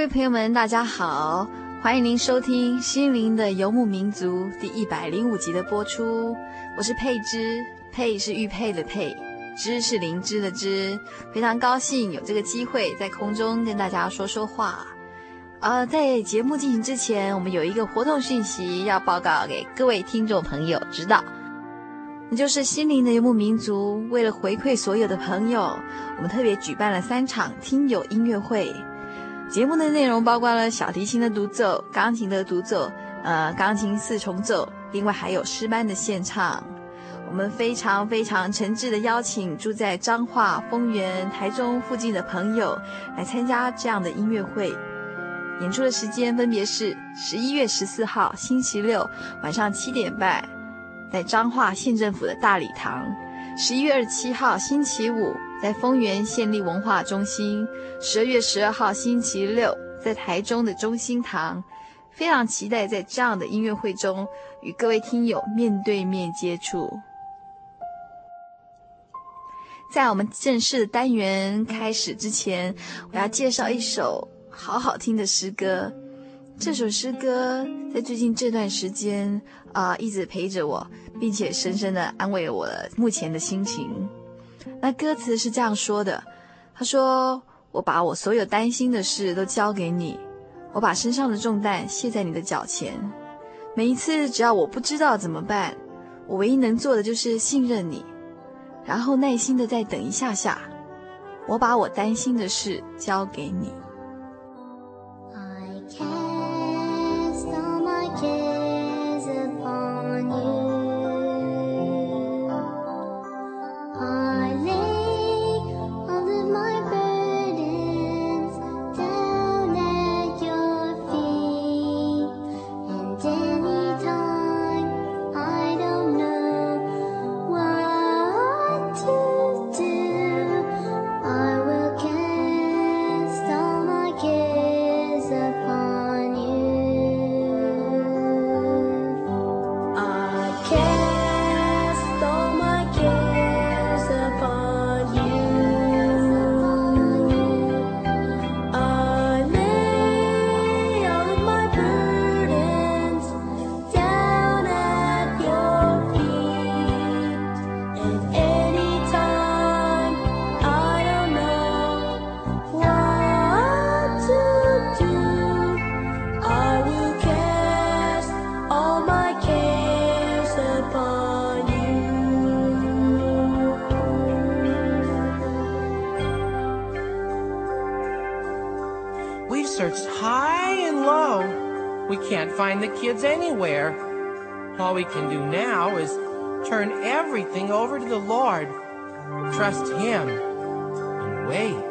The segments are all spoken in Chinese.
各位朋友们，大家好！欢迎您收听《心灵的游牧民族》第一百零五集的播出。我是佩芝，佩是玉佩的佩，芝是灵芝的芝。非常高兴有这个机会在空中跟大家说说话。呃，在节目进行之前，我们有一个活动讯息要报告给各位听众朋友知道，那就是心灵的游牧民族为了回馈所有的朋友，我们特别举办了三场听友音乐会。节目的内容包括了小提琴的独奏、钢琴的独奏，呃，钢琴四重奏，另外还有诗班的献唱。我们非常非常诚挚的邀请住在彰化、丰原、台中附近的朋友来参加这样的音乐会。演出的时间分别是十一月十四号星期六晚上七点半，在彰化县政府的大礼堂；十一月二十七号星期五在丰原县立文化中心；十二月十二号星期六在台中的中心堂。非常期待在这样的音乐会中与各位听友面对面接触。在我们正式的单元开始之前，我要介绍一首。好好听的诗歌，这首诗歌在最近这段时间啊、一直陪着我，并且深深的安慰我目前的心情。那歌词是这样说的：“他说，我把我所有担心的事都交给你，我把身上的重担卸在你的脚前。每一次只要我不知道怎么办，我唯一能做的就是信任你，然后耐心的再等一下下。我把我担心的事交给你。”find the kids anywhere. All we can do now is turn everything over to the Lord, trust Him, and wait.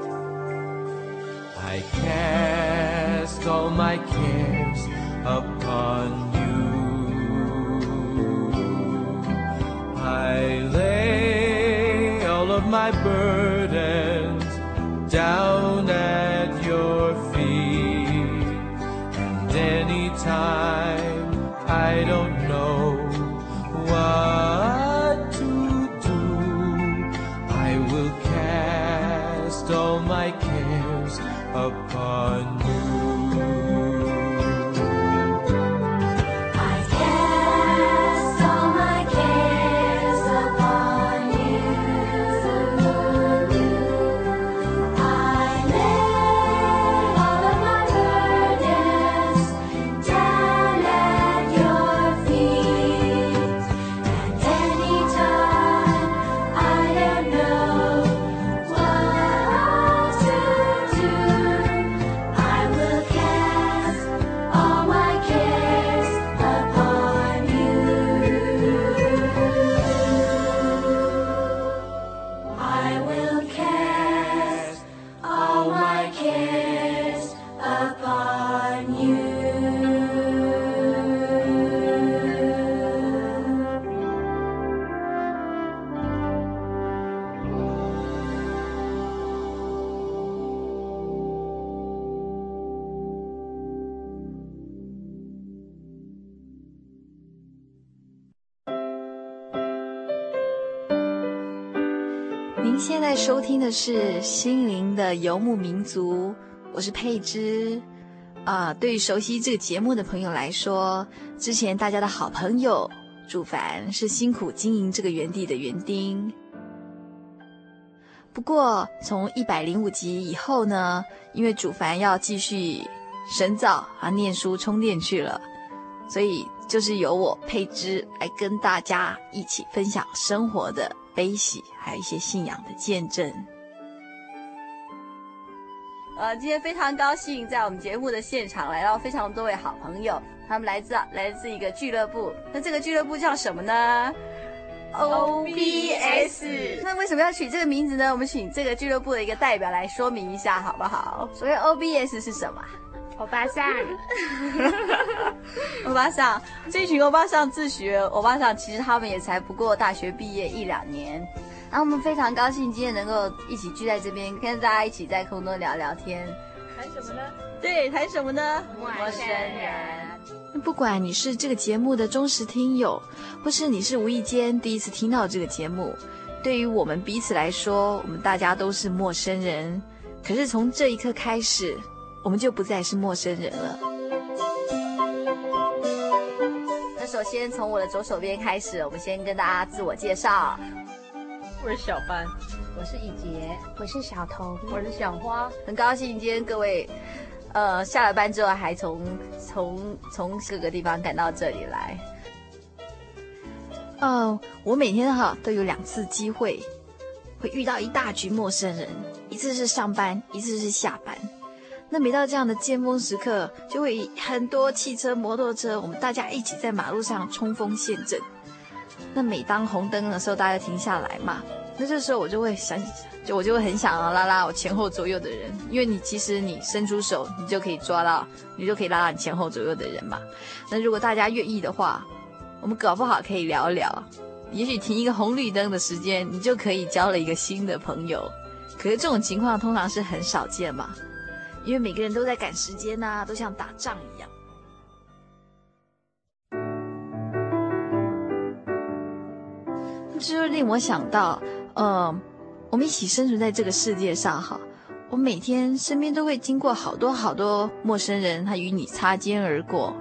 I cast all my cares upon you. I lay all of my burdens down anytime I don't 听的是《心灵的游牧民族》，我是佩芝。啊、对于熟悉这个节目的朋友来说，之前大家的好朋友主凡是辛苦经营这个园地的园丁。不过从一百零五集以后呢，因为主凡要继续深造啊，念书充电去了，所以就是由我佩芝来跟大家一起分享生活的悲喜，还有一些信仰的见证。呃，今天非常高兴在我们节目的现场来到非常多位好朋友，他们来自来自一个俱乐部。那这个俱乐部叫什么呢？OBS。那为什么要取这个名字呢？我们请这个俱乐部的一个代表来说明一下，好不好？所谓 OBS 是什么？欧巴桑。欧巴桑，这群欧巴桑自学欧巴桑，其实他们也才不过大学毕业一两年。然后我们非常高兴今天能够一起聚在这边，跟大家一起在空中聊聊天。谈什么呢？对，谈什么呢？陌生人。不管你是这个节目的忠实听友，或是你是无意间第一次听到这个节目，对于我们彼此来说，我们大家都是陌生人。可是从这一刻开始，我们就不再是陌生人了。那首先从我的左手边开始，我们先跟大家自我介绍。我是小班，我是以杰，我是小彤，我是小花。很高兴今天各位，呃，下了班之后还从从从各个地方赶到这里来。嗯、呃，我每天哈都有两次机会，会遇到一大群陌生人，一次是上班，一次是下班。那每到这样的尖峰时刻，就会很多汽车、摩托车，我们大家一起在马路上冲锋陷阵。那每当红灯的时候，大家停下来嘛，那这时候我就会想，就我就会很想要拉拉我前后左右的人，因为你其实你伸出手，你就可以抓到，你就可以拉到你前后左右的人嘛。那如果大家愿意的话，我们搞不好可以聊一聊，也许停一个红绿灯的时间，你就可以交了一个新的朋友。可是这种情况通常是很少见嘛，因为每个人都在赶时间呐，都像打仗一样。这就令我想到，呃，我们一起生存在这个世界上，哈，我每天身边都会经过好多好多陌生人，他与你擦肩而过。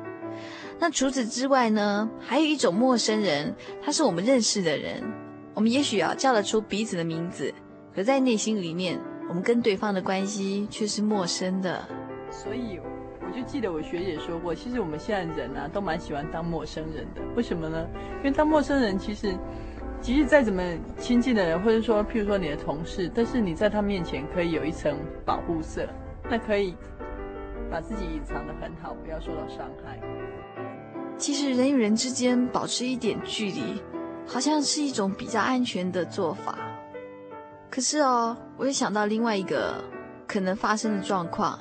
那除此之外呢，还有一种陌生人，他是我们认识的人，我们也许啊叫得出彼此的名字，可在内心里面，我们跟对方的关系却是陌生的。所以我就记得我学姐说过，其实我们现在人啊都蛮喜欢当陌生人的，为什么呢？因为当陌生人其实。即使再怎么亲近的人，或者说，譬如说你的同事，但是你在他面前可以有一层保护色，那可以把自己隐藏的很好，不要受到伤害。其实人与人之间保持一点距离，好像是一种比较安全的做法。可是哦，我又想到另外一个可能发生的状况。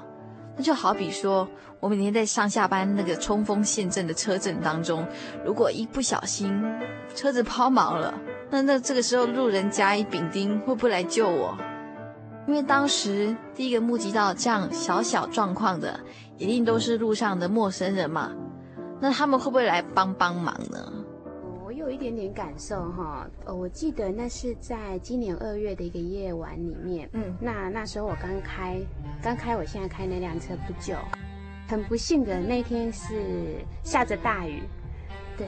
那就好比说，我每天在上下班那个冲锋陷阵的车阵当中，如果一不小心车子抛锚了，那那这个时候路人甲乙丙丁会不会来救我？因为当时第一个目击到这样小小状况的，一定都是路上的陌生人嘛，那他们会不会来帮帮忙呢？有一点点感受哈，呃，我记得那是在今年二月的一个夜晚里面，嗯，那那时候我刚开，刚开我现在开那辆车不久，很不幸的那天是下着大雨，对，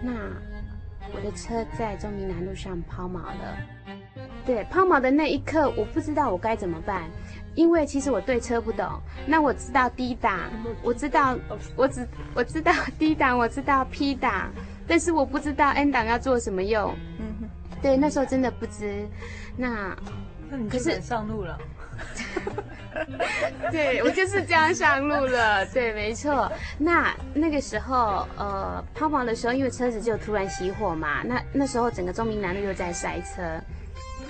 那我的车在中明南路上抛锚了，对，抛锚的那一刻，我不知道我该怎么办，因为其实我对车不懂，那我知道 D 档，我知道，我只我知道 D 档，我知道 P 档。但是我不知道 N 档要做什么用，嗯哼，对，那时候真的不知，那，那你可是上路了，对，我就是这样上路了，对，没错。那那个时候，呃，抛锚的时候，因为车子就突然熄火嘛，那那时候整个中明南路又在塞车。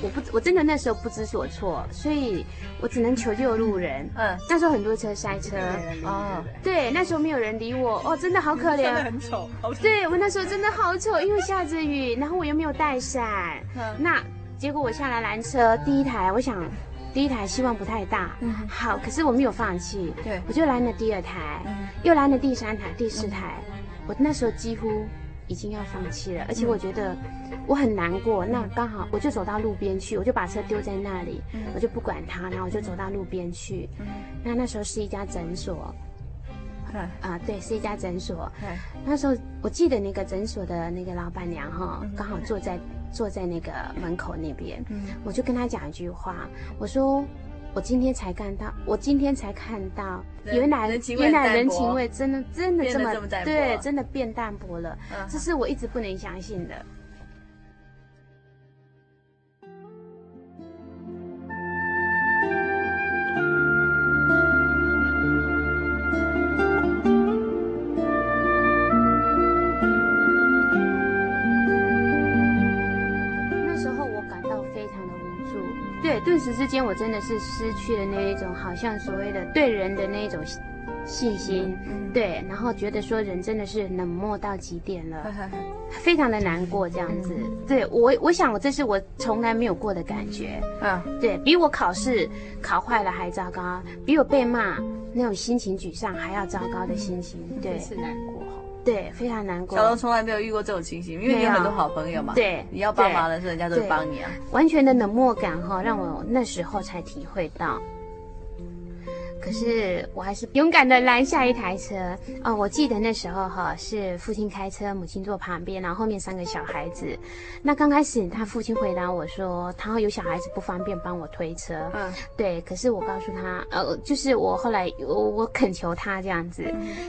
我不，我真的那时候不知所措，所以我只能求救路人。嗯，那时候很多车塞车。哦，对，那时候没有人理我。哦，真的好可怜。真的很丑，好丑。对，我那时候真的好丑，因为下着雨，然后我又没有带伞。嗯。那结果我下来拦车，第一台，我想第一台希望不太大。嗯。好，可是我没有放弃。对。我就拦了第二台，又拦了第三台、第四台。我那时候几乎已经要放弃了，而且我觉得我很难过。那刚好我就走到路边去，我就把车丢在那里，我就不管它，然后我就走到路边去。那那时候是一家诊所，啊，对，是一家诊所。那时候我记得那个诊所的那个老板娘哈，刚好坐在坐在那个门口那边，我就跟她讲一句话，我说。我今天才看到，我今天才看到，原来原来人情味真的真的这么，对，真的变淡薄了，嗯，这是我一直不能相信的。顿时之间，我真的是失去了那一种好像所谓的对人的那一种信心，对，然后觉得说人真的是冷漠到极点了，非常的难过这样子。对我，我想我这是我从来没有过的感觉。嗯，对，比我考试考坏了还糟糕，比我被骂那种心情沮丧还要糟糕的心情。对，是难过。对，非常难过。小龙从来没有遇过这种情形，因为你有很多好朋友嘛。对，你要帮忙的时候，人家都会帮你啊。完全的冷漠感哈，让我那时候才体会到。可是我还是勇敢的拦下一台车哦，我记得那时候哈是父亲开车，母亲坐旁边，然后后面三个小孩子。那刚开始他父亲回答我说，他有小孩子不方便帮我推车。嗯，对。可是我告诉他，呃，就是我后来我我恳求他这样子，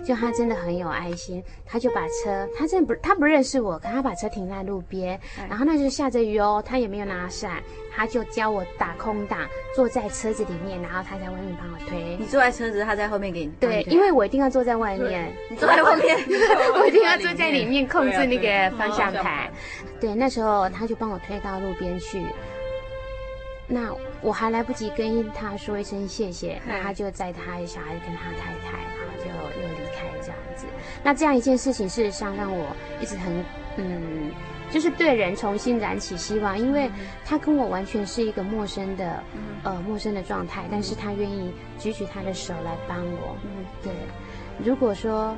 就他真的很有爱心，他就把车，他真的不他不认识我，可他把车停在路边，然后那就下着雨哦，他也没有拿伞。他就教我打空档，坐在车子里面，然后他在外面帮我推。你坐在车子，他在后面给你。对，因为我一定要坐在外面。你坐在外面，我一定要坐在里面控制那个方向盘。对，那时候他就帮我推到路边去。那我还来不及跟他说一声谢谢，那他就载他小孩跟他太太，然后就又离开这样子。那这样一件事情，事实上让我一直很嗯。就是对人重新燃起希望，因为他跟我完全是一个陌生的，呃，陌生的状态，但是他愿意举起他的手来帮我。嗯，对。如果说，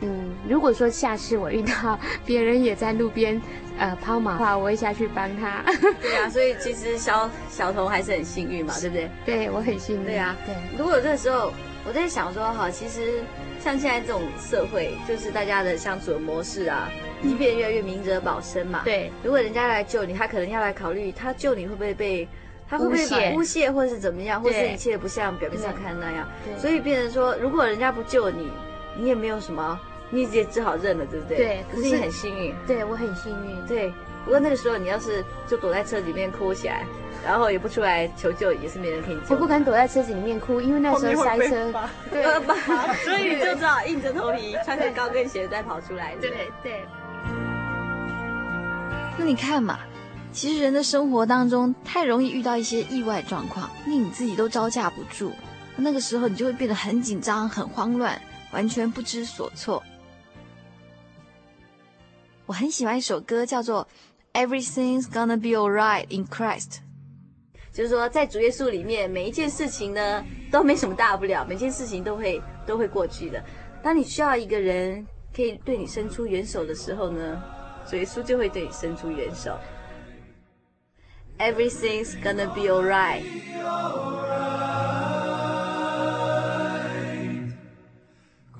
嗯，如果说下次我遇到别人也在路边，呃，抛锚的话，我会下去帮他。对啊，所以其实小小童还是很幸运嘛，对不对？对，我很幸运。对啊，对。如果这个时候我在想说，哈，其实像现在这种社会，就是大家的相处的模式啊。即便越来越明哲保身嘛，对。如果人家来救你，他可能要来考虑，他救你会不会被，他会不会被诬陷，或者是怎么样，或是一切不像表面上看那样。对。所以变成说，如果人家不救你，你也没有什么，你也只好认了，对不对？对。可是你很幸运。对，我很幸运。对。不过那个时候，你要是就躲在车里面哭起来，然后也不出来求救，也是没人可以救。我不敢躲在车子里面哭，因为那时候塞车。对。所以你就只好硬着头皮穿着高跟鞋再跑出来。对对。那你看嘛，其实人的生活当中太容易遇到一些意外状况，令你自己都招架不住。那个时候你就会变得很紧张、很慌乱，完全不知所措。我很喜欢一首歌，叫做《Everything's Gonna Be Alright in Christ》，就是说在主耶稣里面，每一件事情呢都没什么大不了，每件事情都会都会过去的。当你需要一个人可以对你伸出援手的时候呢，所以耶稣就会对你伸出援手。Everything's gonna be alright.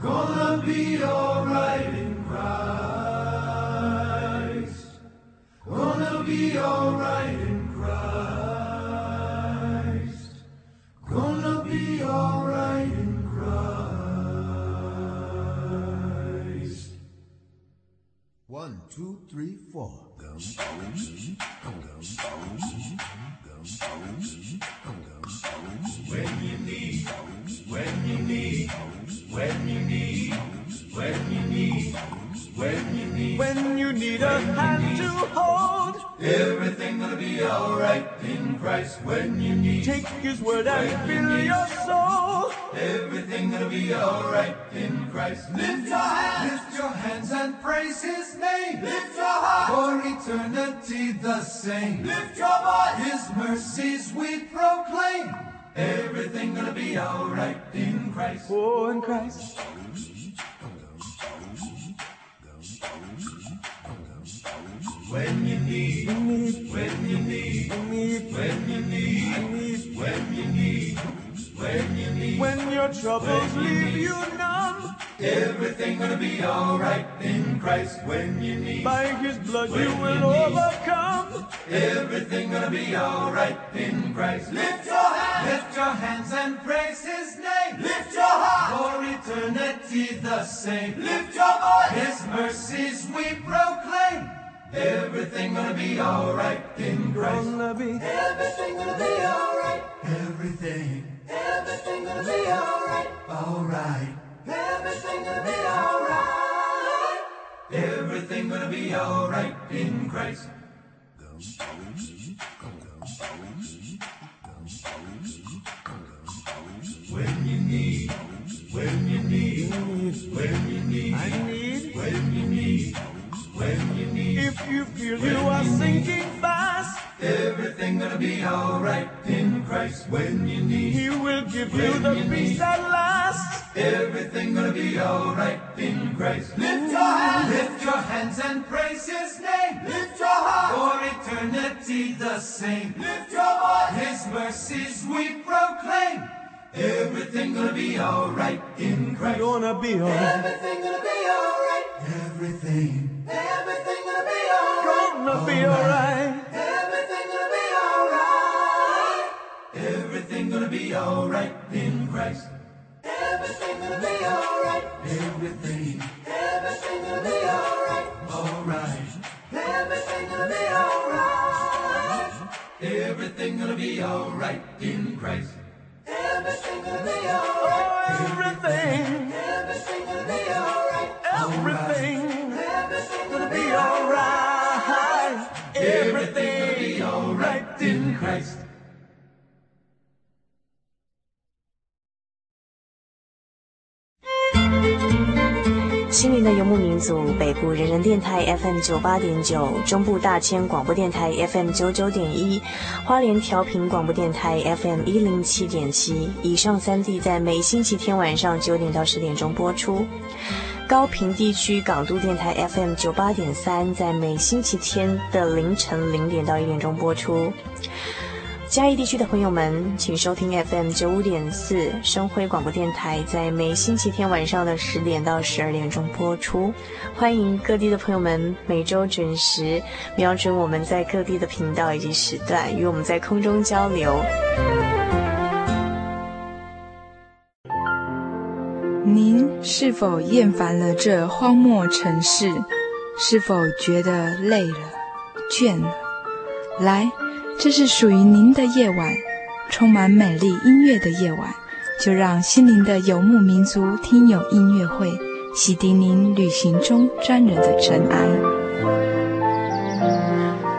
Gonna be alright in Christ. Gonna be alright in Christ. Gonna be alright One, two, three, four. When you need, when you need, when you need, when you need, when you need, when you need a hand to hold. Everything gonna be alright in Christ when you need. Take His word and fill your soul. Everything gonna be alright in Christ. Lift your hands, lift your hands and praise His name. Lift your heart for eternity the same. Lift your voice, His mercies we proclaim. Everything gonna be alright in Christ. Oh, in Christ. When you need, when you need, when you need, when you need, when you need, when your troubles leave you numb. Everything gonna be alright in Christ when you need. By His blood you will overcome. Everything gonna be alright in Christ. Lift your hands, lift your hands and praise His name. Lift your heart for eternity the same. Lift your voice, His mercies we proclaim. Everything gonna be alright in Christ. Gonna be everything gonna be alright. Everything, everything gonna be alright. Alright. Everything gonna be alright. Everything gonna be alright in Christ. When you need, when you need, when you need, I need, when you need, when you need. If you feel you are sinking fast, everything gonna be alright in Christ. When you need, He will give you the peace that lasts. Everything gonna be alright in Christ. Lift your hands, lift your hands and praise His name. Lift your heart for eternity the same. Lift your voice, His mercies we proclaim. Everything gonna be alright in Christ. Gonna be alright. Everything gonna be alright. Everything. Everything gonna be alright. Gonna be alright. Everything gonna be alright. Everything gonna be alright in Christ. Everything gonna be alright. Everything. Everything gonna be alright. Alright. Everything gonna be alright. Everything gonna be alright in Christ. Everything gonna be alright. Everything. Everything gonna be alright. Everything. is gonna be alright. Everything gonna be alright in Christ. 心灵的游牧民族，北部人人电台 FM 九八点九，中部大千广播电台 FM 九九点一，花莲调频广播电台 FM 一零七点七。以上三地在每星期天晚上九点到十点钟播出。高屏地区港都电台 FM 九八点三，在每星期天的凌晨零点到一点钟播出。嘉义地区的朋友们，请收听 FM 九五点四生辉广播电台，在每星期天晚上的十点到十二点钟播出。欢迎各地的朋友们每周准时瞄准我们在各地的频道以及时段，与我们在空中交流。您是否厌烦了这荒漠城市？是否觉得累了、倦了？来。这是属于您的夜晚，充满美丽音乐的夜晚，就让心灵的游牧民族听友音乐会洗涤您旅行中沾染的尘埃。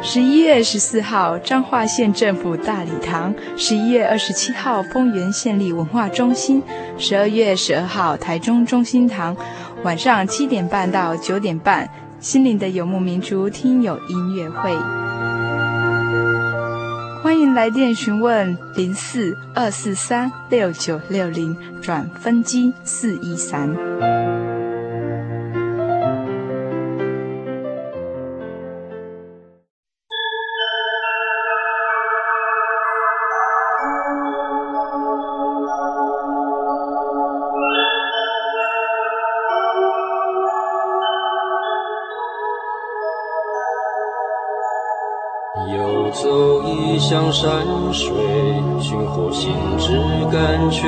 十一月十四号，彰化县政府大礼堂；十一月二十七号，丰原县立文化中心；十二月十二号，台中中心堂，晚上七点半到九点半，心灵的游牧民族听友音乐会。欢迎来电询问零四二四三六九六零转分机四一三。水寻获心之甘泉，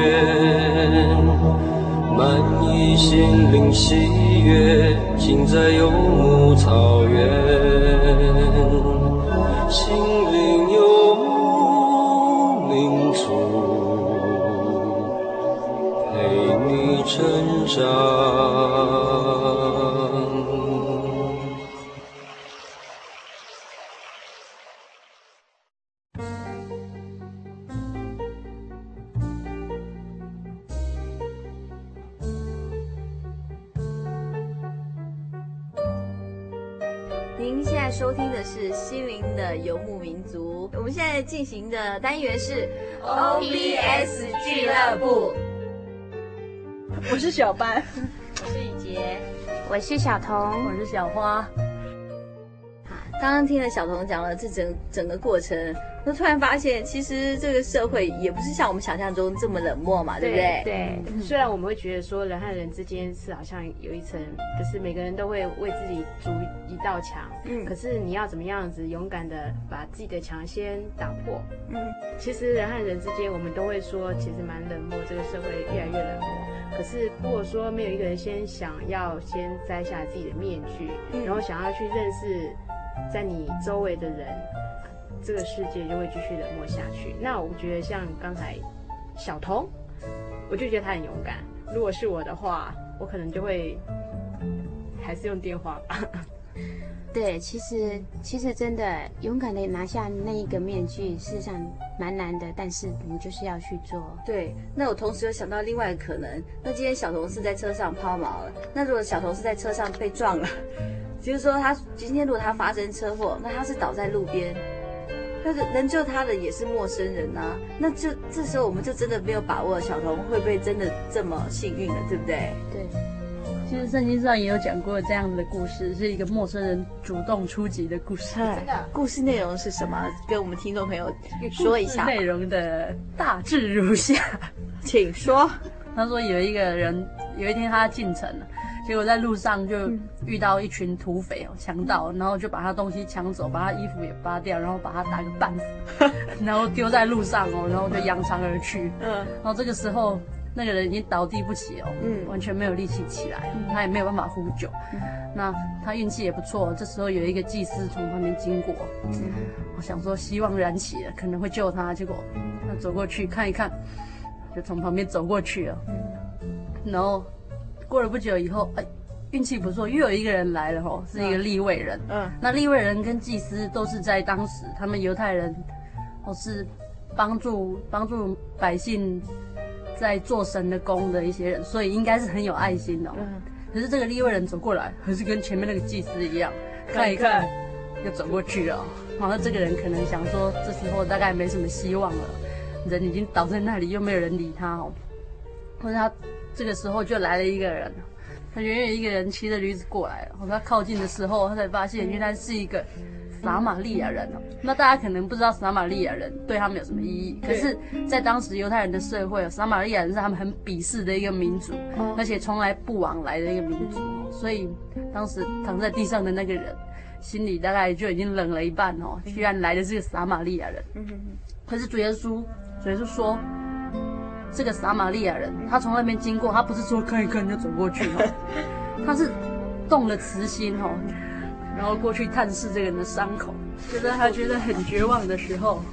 满溢心灵喜悦，尽在幽默进行的单元是 OBS 俱乐部。我是小班，我是雨洁，我是小彤，我是小花。好，刚刚听了小童讲了这整整个过程，我突然发现，其实这个社会也不是像我们想象中这么冷漠嘛，对不对？对。虽然我们会觉得说人和人之间是好像有一层，就是每个人都会为自己筑一道墙，嗯，可是你要怎么样子勇敢的把自己的墙先打破？嗯，其实人和人之间，我们都会说其实蛮冷漠，这个社会越来越冷漠。可是如果说没有一个人先想要先摘下自己的面具，嗯，然后想要去认识。在你周围的人，这个世界就会继续冷漠下去。那我觉得像刚才小童，我就觉得他很勇敢。如果是我的话，我可能就会还是用电话吧。对，其实其实真的勇敢的拿下那一个面具，事实上蛮难的。但是你就是要去做。对，那我同时又想到另外一个可能。那今天小童是在车上抛锚了，那如果小童是在车上被撞了？就是说，他今天如果他发生车祸，那他是倒在路边，但是能救他的也是陌生人呐、啊。那就这时候我们就真的没有把握，小童会不会真的这么幸运了，对不对？对。其实圣经上也有讲过这样的故事，是一个陌生人主动出击的故事。真的。故事内容是什么？跟我们听众朋友说一下。内容的大致如下，请说。他说有一个人，有一天他进城了。结果在路上就遇到一群土匪哦，强盗，然后就把他东西抢走，把他衣服也扒掉，然后把他打个半死，然后丢在路上哦，然后就扬长而去。嗯，然后这个时候那个人已经倒地不起哦，嗯，完全没有力气起来，他也没有办法呼救。那他运气也不错，这时候有一个祭司从旁边经过，嗯，我想说希望燃起了，可能会救他，结果他走过去看一看，就从旁边走过去了，然后。过了不久以后，哎，运气不错，又有一个人来了吼，是一个立位人。嗯，那立位人跟祭司都是在当时他们犹太人，哦是帮助帮助百姓在做神的工的一些人，所以应该是很有爱心的。嗯，可是这个利未人走过来，还是跟前面那个祭司一样，看一看，又走过去了。然后这个人可能想说，这时候大概没什么希望了，人已经倒在那里，又没有人理他哦，或者他。这个时候就来了一个人，他远远一个人骑着驴子过来了。他靠近的时候，他才发现原来是一个撒玛利亚人哦。那大家可能不知道撒玛利亚人对他们有什么意义，可是，在当时犹太人的社会，撒玛利亚人是他们很鄙视的一个民族，而且从来不往来的一个民族。所以当时躺在地上的那个人，心里大概就已经冷了一半哦。居然来的是个撒玛利亚人。可是主耶稣，主耶稣说。这个撒玛利亚人，他从那边经过，他不是说看一看就走过去哦，他是动了慈心哦，然后过去探视这个人的伤口，就在他觉得很绝望的时候，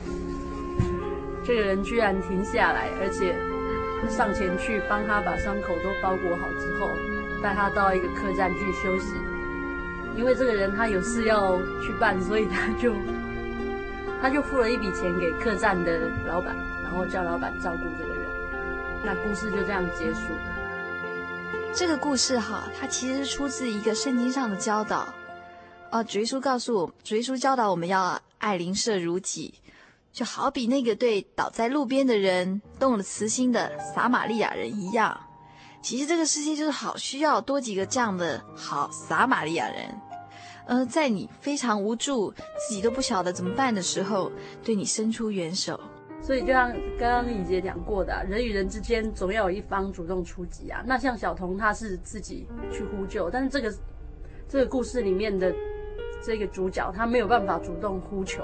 这个人居然停下来，而且上前去帮他把伤口都包裹好之后，带他到一个客栈去休息。因为这个人他有事要去办，所以他就他就付了一笔钱给客栈的老板，然后叫老板照顾这个人。那故事就这样结束。这个故事哈，它其实出自一个圣经上的教导。哦，主耶稣告诉我，主耶稣教导我们要爱邻舍如己，就好比那个对倒在路边的人动了慈心的撒玛利亚人一样。其实这个世界就是好需要多几个这样的好撒玛利亚人。呃，在你非常无助、自己都不晓得怎么办的时候，对你伸出援手。所以就像刚刚李姐讲过的，人与人之间总要有一方主动出击啊。那像小童他是自己去呼救，但是这个这个故事里面的这个主角他没有办法主动呼求，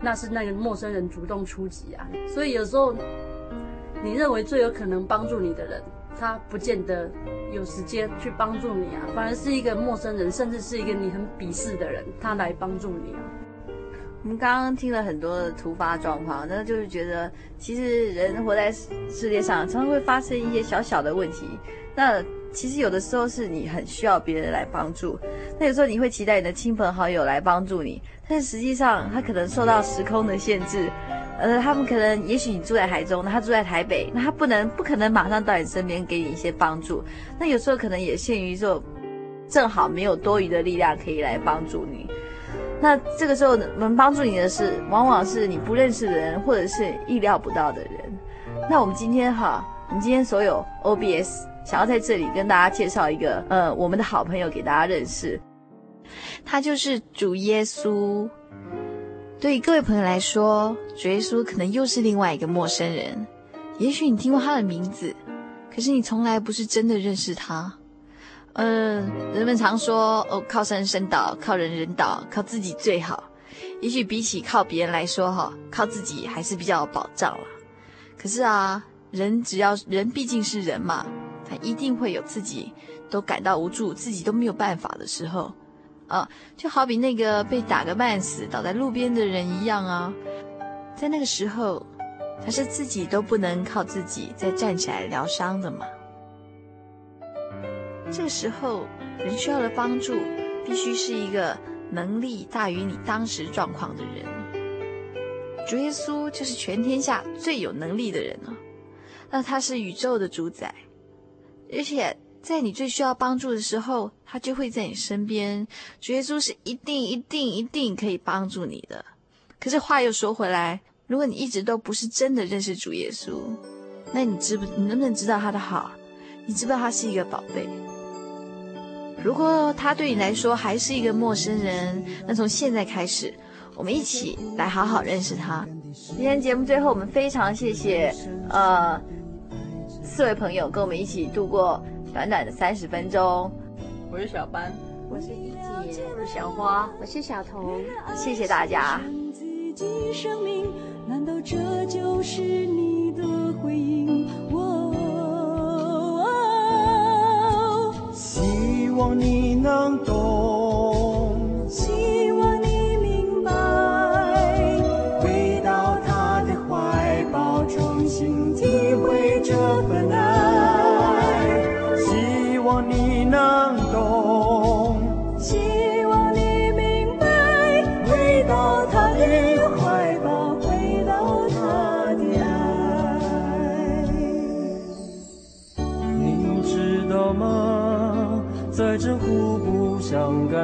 那是那个陌生人主动出击啊。所以有时候你认为最有可能帮助你的人，他不见得有时间去帮助你啊，反而是一个陌生人，甚至是一个你很鄙视的人，他来帮助你啊。我们刚刚听了很多的突发状况，那就是觉得其实人活在世界上，常常会发生一些小小的问题。那其实有的时候是你很需要别人来帮助，那有时候你会期待你的亲朋好友来帮助你，但是实际上他可能受到时空的限制，呃，他们可能也许你住在台中，那他住在台北，那他不能不可能马上到你身边给你一些帮助。那有时候可能也限于说，正好没有多余的力量可以来帮助你。那这个时候能帮助你的是，往往是你不认识的人，或者是意料不到的人。那我们今天哈，我们今天所有 OBS 想要在这里跟大家介绍一个，呃，我们的好朋友给大家认识。他就是主耶稣。对于各位朋友来说，主耶稣可能又是另外一个陌生人。也许你听过他的名字，可是你从来不是真的认识他。嗯，人们常说哦，靠山山倒，靠人人倒，靠自己最好。也许比起靠别人来说，哈，靠自己还是比较有保障了。可是啊，人只要人毕竟是人嘛，他一定会有自己都感到无助，自己都没有办法的时候。啊，就好比那个被打个半死倒在路边的人一样啊，在那个时候，他是自己都不能靠自己再站起来疗伤的嘛。这个时候，人需要的帮助必须是一个能力大于你当时状况的人。主耶稣就是全天下最有能力的人了，那他是宇宙的主宰，而且。在你最需要帮助的时候，他就会在你身边。主耶稣是一定、一定、一定可以帮助你的。可是话又说回来，如果你一直都不是真的认识主耶稣，那你知不？你能不能知道他的好？你知不知道他是一个宝贝？如果他对你来说还是一个陌生人，那从现在开始，我们一起来好好认识他。今天节目最后，我们非常谢谢呃四位朋友跟我们一起度过。短短的三十分钟，我是小班，我是一姐，我是小花，我是小童，谢谢大家。难道这就是你的回应？希望你能懂，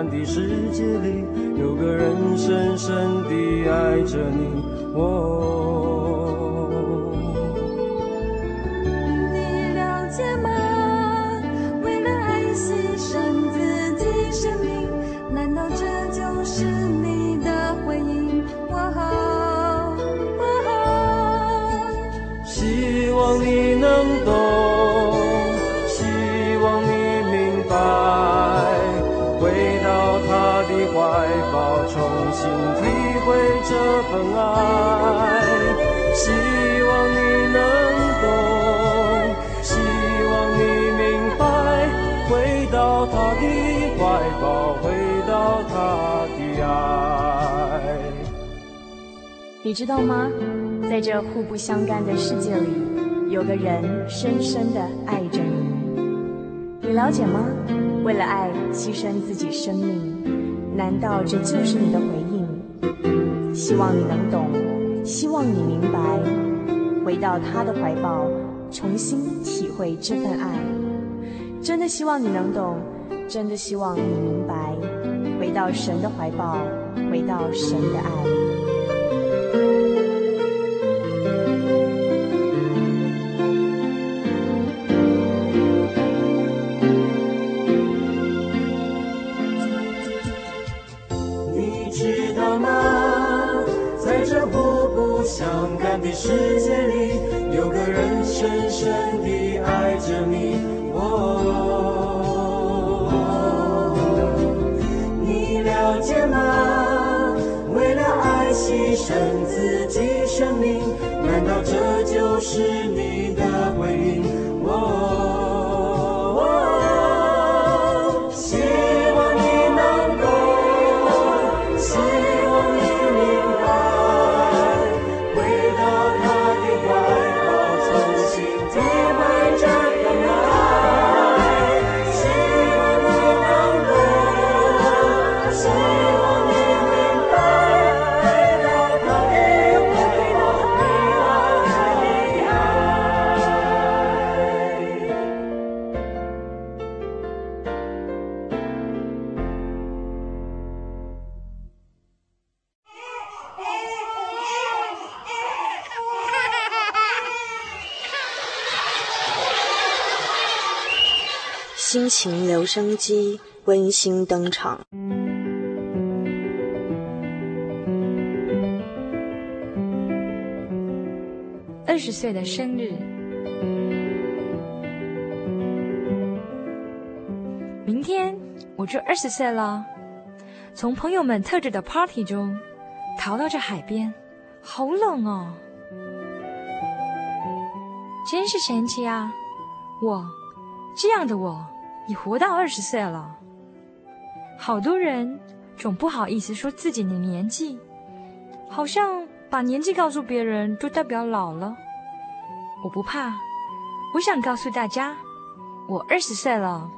的世界里，有个人深深地爱着你。哦。你知道吗？在这互不相干的世界里，有个人深深的爱着你。你了解吗？为了爱牺牲自己生命，难道这就是你的回应？希望你能懂，希望你明白，回到他的怀抱，重新体会这份爱。真的希望你能懂，真的希望你明白，回到神的怀抱，回到神的爱。世心情留声机温馨登场。二十岁的生日。明天我就二十岁了。从朋友们特制的 party 中逃到这海边好冷哦。真是神奇啊我这样的我也活到二十岁了。好多人总不好意思说自己的年纪，好像把年纪告诉别人就代表老了。我不怕，我想告诉大家，我二十岁了。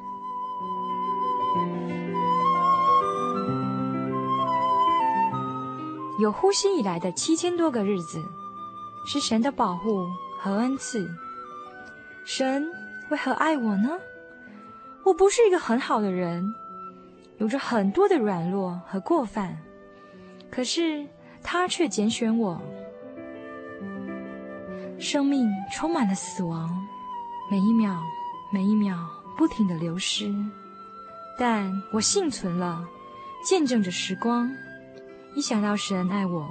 有呼吸以来的七千多个日子，是神的保护和恩赐。神为何爱我呢？我不是一个很好的人。有着很多的软弱和过犯，可是他却拣选我。生命充满了死亡，每一秒每一秒不停地流失，但我幸存了，见证着时光。一想到神爱我，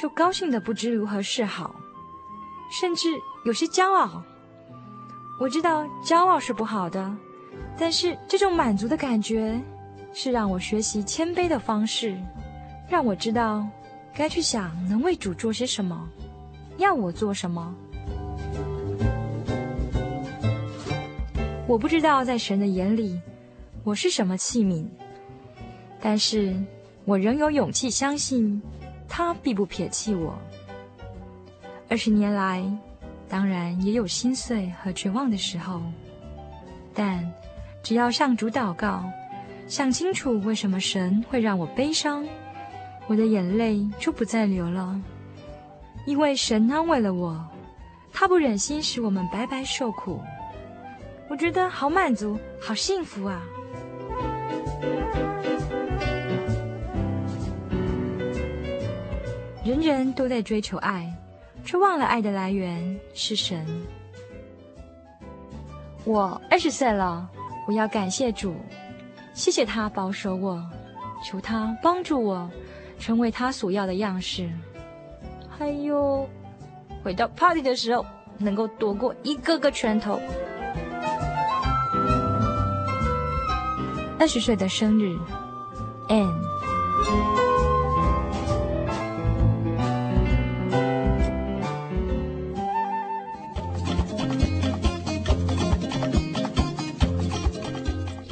就高兴得不知如何是好，甚至有些骄傲。我知道骄傲是不好的，但是这种满足的感觉。是让我学习谦卑的方式，让我知道该去想能为主做些什么，要我做什么。我不知道在神的眼里我是什么器皿，但是我仍有勇气相信他必不撇弃我。二十年来，当然也有心碎和绝望的时候，但只要向主祷告。想清楚为什么神会让我悲伤，我的眼泪就不再流了。因为神安慰了我，他不忍心使我们白白受苦。我觉得好满足，好幸福啊！人人都在追求爱，却忘了爱的来源是神。我二十岁了，我要感谢主。谢谢他保守我，求他帮助我，成为他所要的样式。还有，回到 party 的时候，能够躲过一个个拳头。二十岁的生日，and。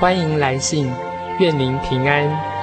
欢迎来信，愿您平安。